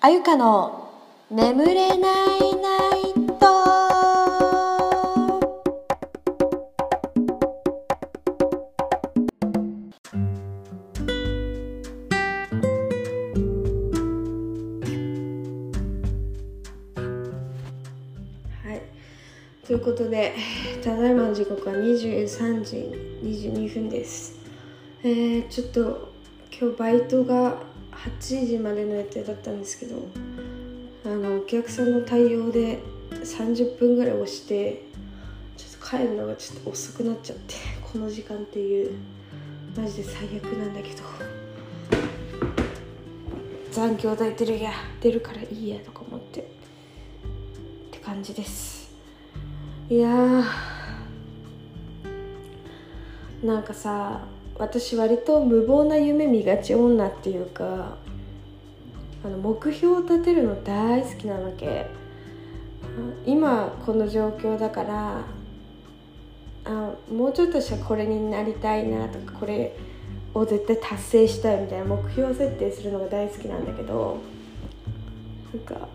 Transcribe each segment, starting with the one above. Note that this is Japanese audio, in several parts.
あゆかの眠れないナイト。はい。ということでただいまの時刻は23時22分です。えー、ちょっと今日バイトが8時までの予定だったんですけどあのお客さんの対応で30分ぐらい押してちょっと帰るのがちょっと遅くなっちゃってこの時間っていうマジで最悪なんだけど。残業代出るや出るからいいやとか思ってって感じです。いやー。なんかさ私割と無謀な夢見がち女っていうかあの目標を立てるの大好きなわけ。今この状況だからあもうちょっとしたらこれになりたいなとかこれを絶対達成したいみたいな目標設定するのが大好きなんだけどなんか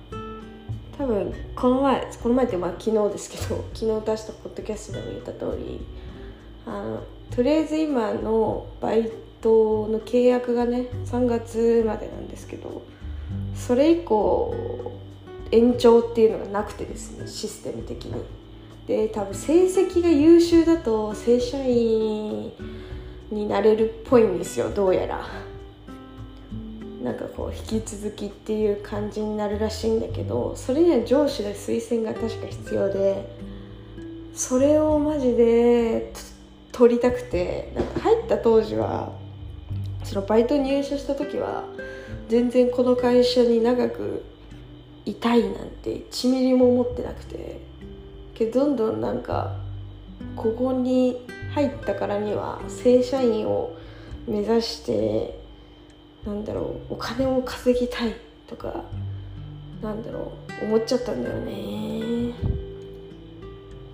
多分この前この前ってまあ昨日ですけど昨日出したポッドキャストでも言った通りあのとりあえず今のバイトの契約がね3月までなんですけどそれ以降延長っていうのがなくてですねシステム的に。で多分成績が優秀だと正社員になれるっぽいんですよどうやら。なんかこう引き続きっていう感じになるらしいんだけどそれには上司の推薦が確か必要でそれをマジで取りたくてなんか入った当時はそのバイト入社した時は全然この会社に長くいたいなんて1ミリも思ってなくてけどどんどんなんかここに入ったからには正社員を目指してなんだろうお金を稼ぎたいとかなんだろう思っちゃったんだよね。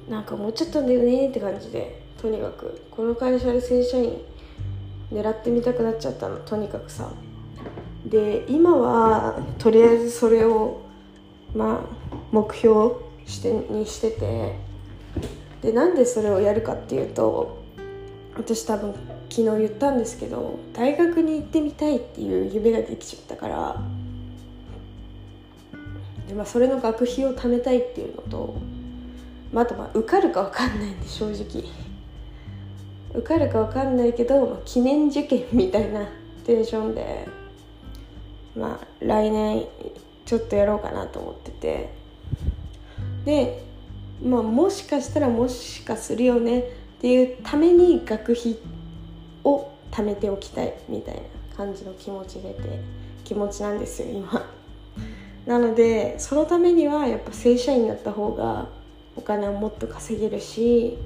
なんか思っちゃったんだよねって感じで。とにかくこの会社で正社員狙ってみたくなっちゃったの。とにかくさ。で今はとりあえずそれをまあ目標してにしてて。でなんでそれをやるかっていうと私多分昨日言ったんですけど大学に行ってみたいっていう夢ができちゃったから。で、まあ、それの学費を貯めたいっていうのと、まあ、あとまあ受かるか分かんないんで正直。受かるか分かんないけど、ま、記念受験みたいなテンションでまあ来年ちょっとやろうかなと思ってて。でまあもしかしたらもしかするよねっていうために学費を貯めておきたいみたいな感じの気持ちでて気持ちなんですよ今。なのでそのためにはやっぱ正社員になった方がお金をもっと稼げるし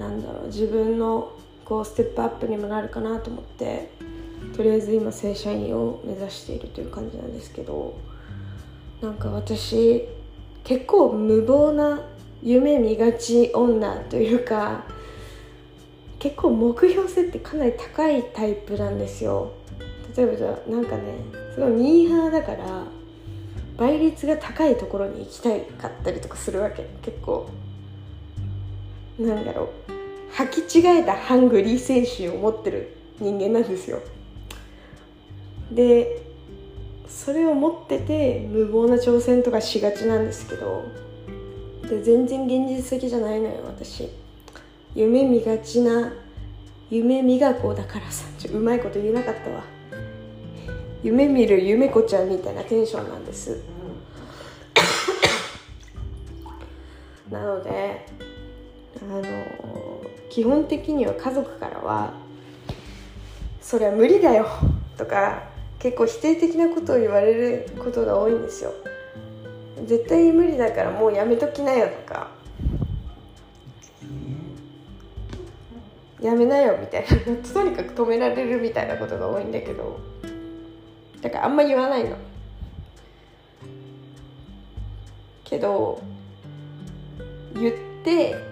なんだろう自分のこうステップアップにもなるかなと思ってとりあえず今正社員を目指しているという感じなんですけどなんか私結構無謀な夢見がち女というか結構目標設定かなり高いタイプなんですよ。例えばじゃあなんかねすごいミーハーだから倍率が高いところに行きたいかったりとかするわけ結構。なんだろう。履き違えたハングリー精神を持ってる人間なんですよ。でそれを持ってて無謀な挑戦とかしがちなんですけどで全然現実的じゃないのよ私。夢見がちな夢見がこうだからさちょうまいこと言えなかったわ。夢見る夢子ちゃんみたいなテンションなんです。なのであの基本的には家族からは「そりゃ無理だよ」とか結構否定的なことを言われることが多いんですよ。絶対無理だからもうやめときなよとかやめなよみたいな。とにかく止められるみたいなことが多いんだけどだからあんま言わないの。けど言って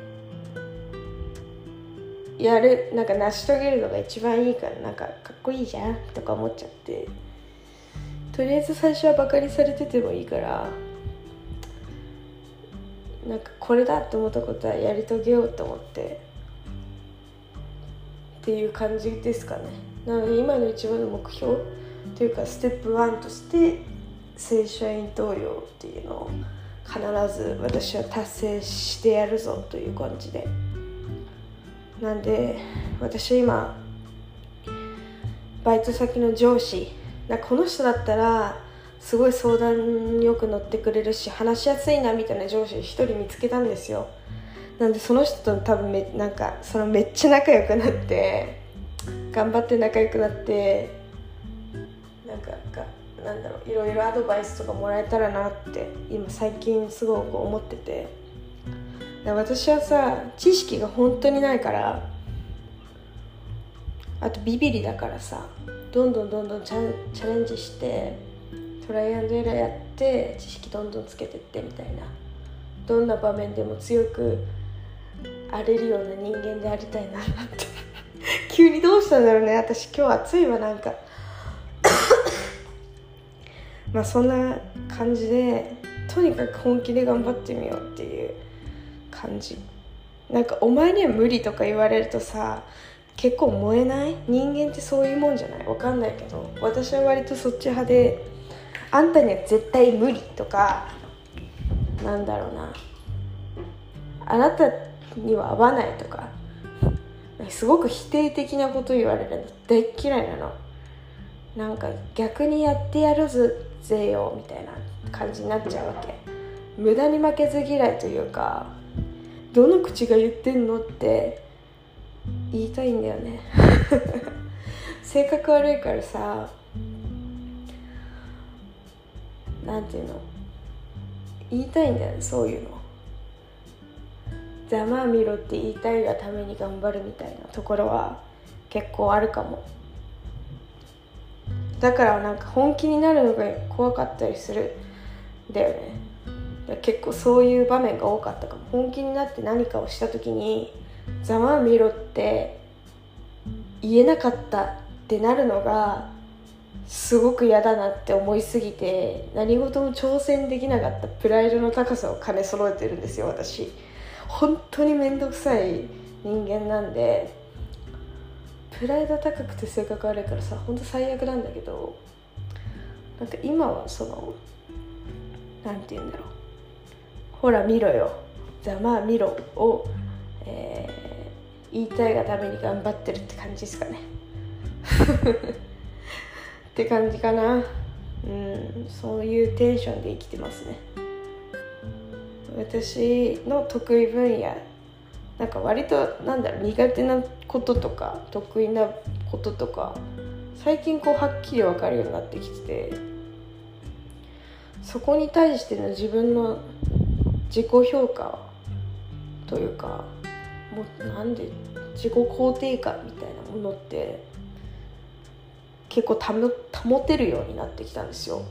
やるなんか成し遂げるのが一番いいからなんかかっこいいじゃんとか思っちゃって。とりあえず最初はバカにされててもいいからなんかこれだって思ったことはやり遂げようと思ってっていう感じですかね。なので今の一番の目標というかステップ1として正社員登用っていうのを必ず私は達成してやるぞという感じで。なんで私今バイト先の上司なこの人だったらすごい相談よく乗ってくれるし話しやすいなみたいな上司一人見つけたんですよ。なんでその人と多分めなんかそのめっちゃ仲良くなって頑張って仲良くなってなんかなんだろういろいろアドバイスとかもらえたらなって今最近すごく思ってて。私はさ知識が本当にないからあとビビリだからさどんどんどんどんチャチャレンジしてトライアンドエラーやって知識どんどんつけてってみたいな。どんな場面でも強く荒れるような人間でありたいなって。急にどうしたんだろうね。私今日暑いわなんかまあそんな感じでとにかく本気で頑張ってみようっていう。感じ。なんかお前には無理とか言われるとさ結構燃えない？人間ってそういうもんじゃない？わかんないけど私は割とそっち派であんたには絶対無理とかなんだろうな。あなたには合わないとかすごく否定的なこと言われるの。大嫌いなの。なんか逆にやってやるぜよみたいな感じになっちゃうわけ。無駄に負けず嫌いというかどの口が言ってんのって言いたいんだよね。性格悪いからさなんていうの？言いたいんだよねそういうの。ざまあみろって言いたいがために頑張るみたいなところは結構あるかも。だからなんか本気になるのが怖かったりするだよね。結構そういう場面が多かったかも。本気になって何かをした時に「ざまあみろ」って言えなかったってなるのがすごく嫌だなって思いすぎて何事も挑戦できなかったプライドの高さを兼ね揃えてるんですよ私。本当に面倒くさい人間なんでプライド高くて性格悪いからさ本当最悪なんだけどなんか今はその何て言うんだろう。ほら見ろよ。ざまあ見ろを、えー、言いたいがために頑張ってるって感じですかね。って感じかな。うんそういうテンションで生きてますね。私の得意分野なんか割となんだろう苦手なこととか得意なこととか最近こうはっきり分かるようになってきててそこに対しての自分の自己評価というかもうなんで自己肯定感みたいなものって結構保てるようになってきたんですよ。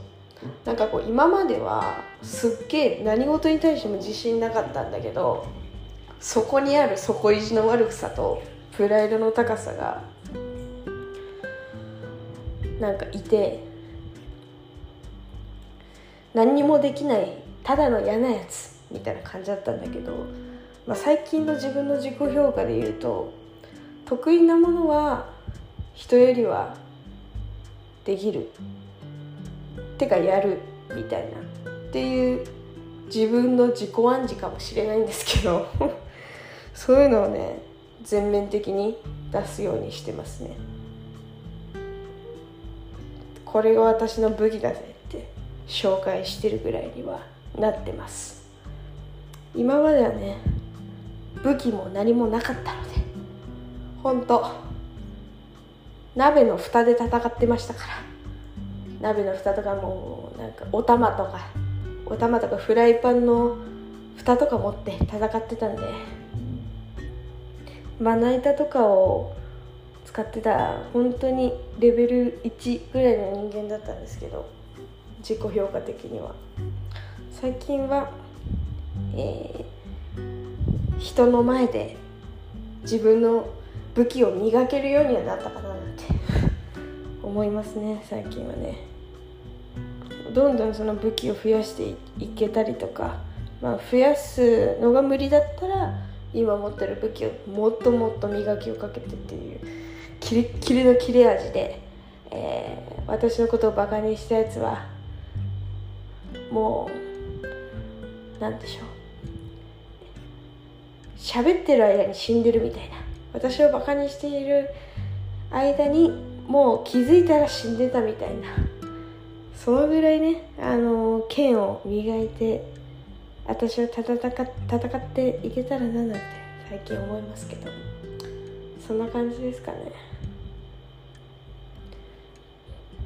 なんかこう今まではすっげえ何事に対しても自信なかったんだけどそこにある底意地の悪さとプライドの高さがなんかいて何にもできないただの嫌なやつ。みたいな感じだったんだけど、まあ、最近の自分の自己評価で言うと得意なものは人よりはできる。てかやる。みたいな。っていう自分の自己暗示かもしれないんですけど そういうのをね全面的に出すようにしてますね。これが私の武器だぜって紹介してるぐらいにはなってます。今まではね武器も何もなかったので本当鍋の蓋で戦ってましたから。鍋の蓋とかもなんかお玉とかお玉とかフライパンの蓋とか持って戦ってたんでまな板とかを使ってた本当にレベル1ぐらいの人間だったんですけど自己評価的には。最近は、えー、人の前で自分の武器を磨けるようにはなったかななんて。思いますね最近はね。どんどんその武器を増やしていけたりとか、まあ、増やすのが無理だったら今持ってる武器をもっともっと磨きをかけてっていうキレッキレの切れ味で、えー、私のことをバカにしたやつはもうなんでしょう。喋ってる間に死んでるみたいな。私をバカにしている間にもう気づいたら死んでたみたいな。そのぐらいねあの剣を磨いて私は戦戦っていけたらななんて最近思いますけど。そんな感じですかね。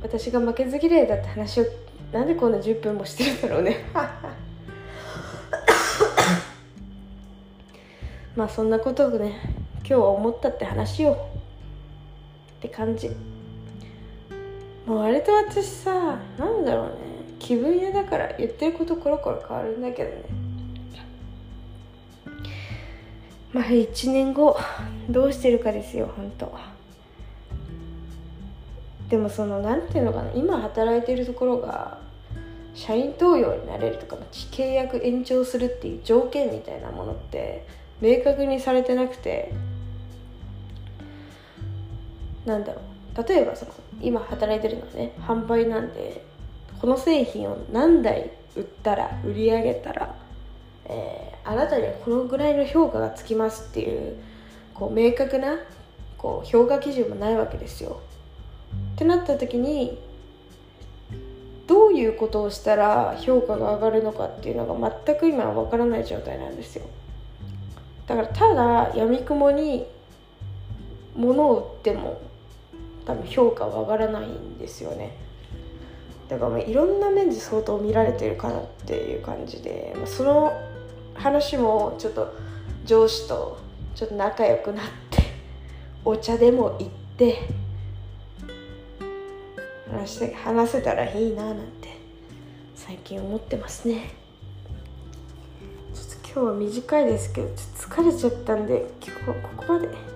私が負けず嫌いだって話をなんでこんな10分もしてるんだろうね。まあそんなことをね今日は思ったって話をって感じ。もう割と私さなんだろうね。気分屋だから言ってることコロコロ変わるんだけどね。まあ1年後どうしてるかですよ本当。でもその何ていうのかな。今働いてるところが社員登用になれるとか契約延長するっていう条件みたいなものって明確にされてなくてなんだろう例えばその今働いてるのはね販売なんでこの製品を何台売ったら売り上げたら、えー、あなたにはこのぐらいの評価がつきますっていうこう明確なこう評価基準もないわけですよ。ってなった時にどういうことをしたら評価が上がるのかっていうのが全く今は分からない状態なんですよ。だからただやみくもに物を売っても多分評価は上がらないんですよね。だからいろんな面で相当見られてるかなっていう感じでその話もちょっと上司とちょっと仲良くなってお茶でも行って話して話せたらいいななんて最近思ってますね。今日は短いですけどちょっと疲れちゃったんで今日はここまで。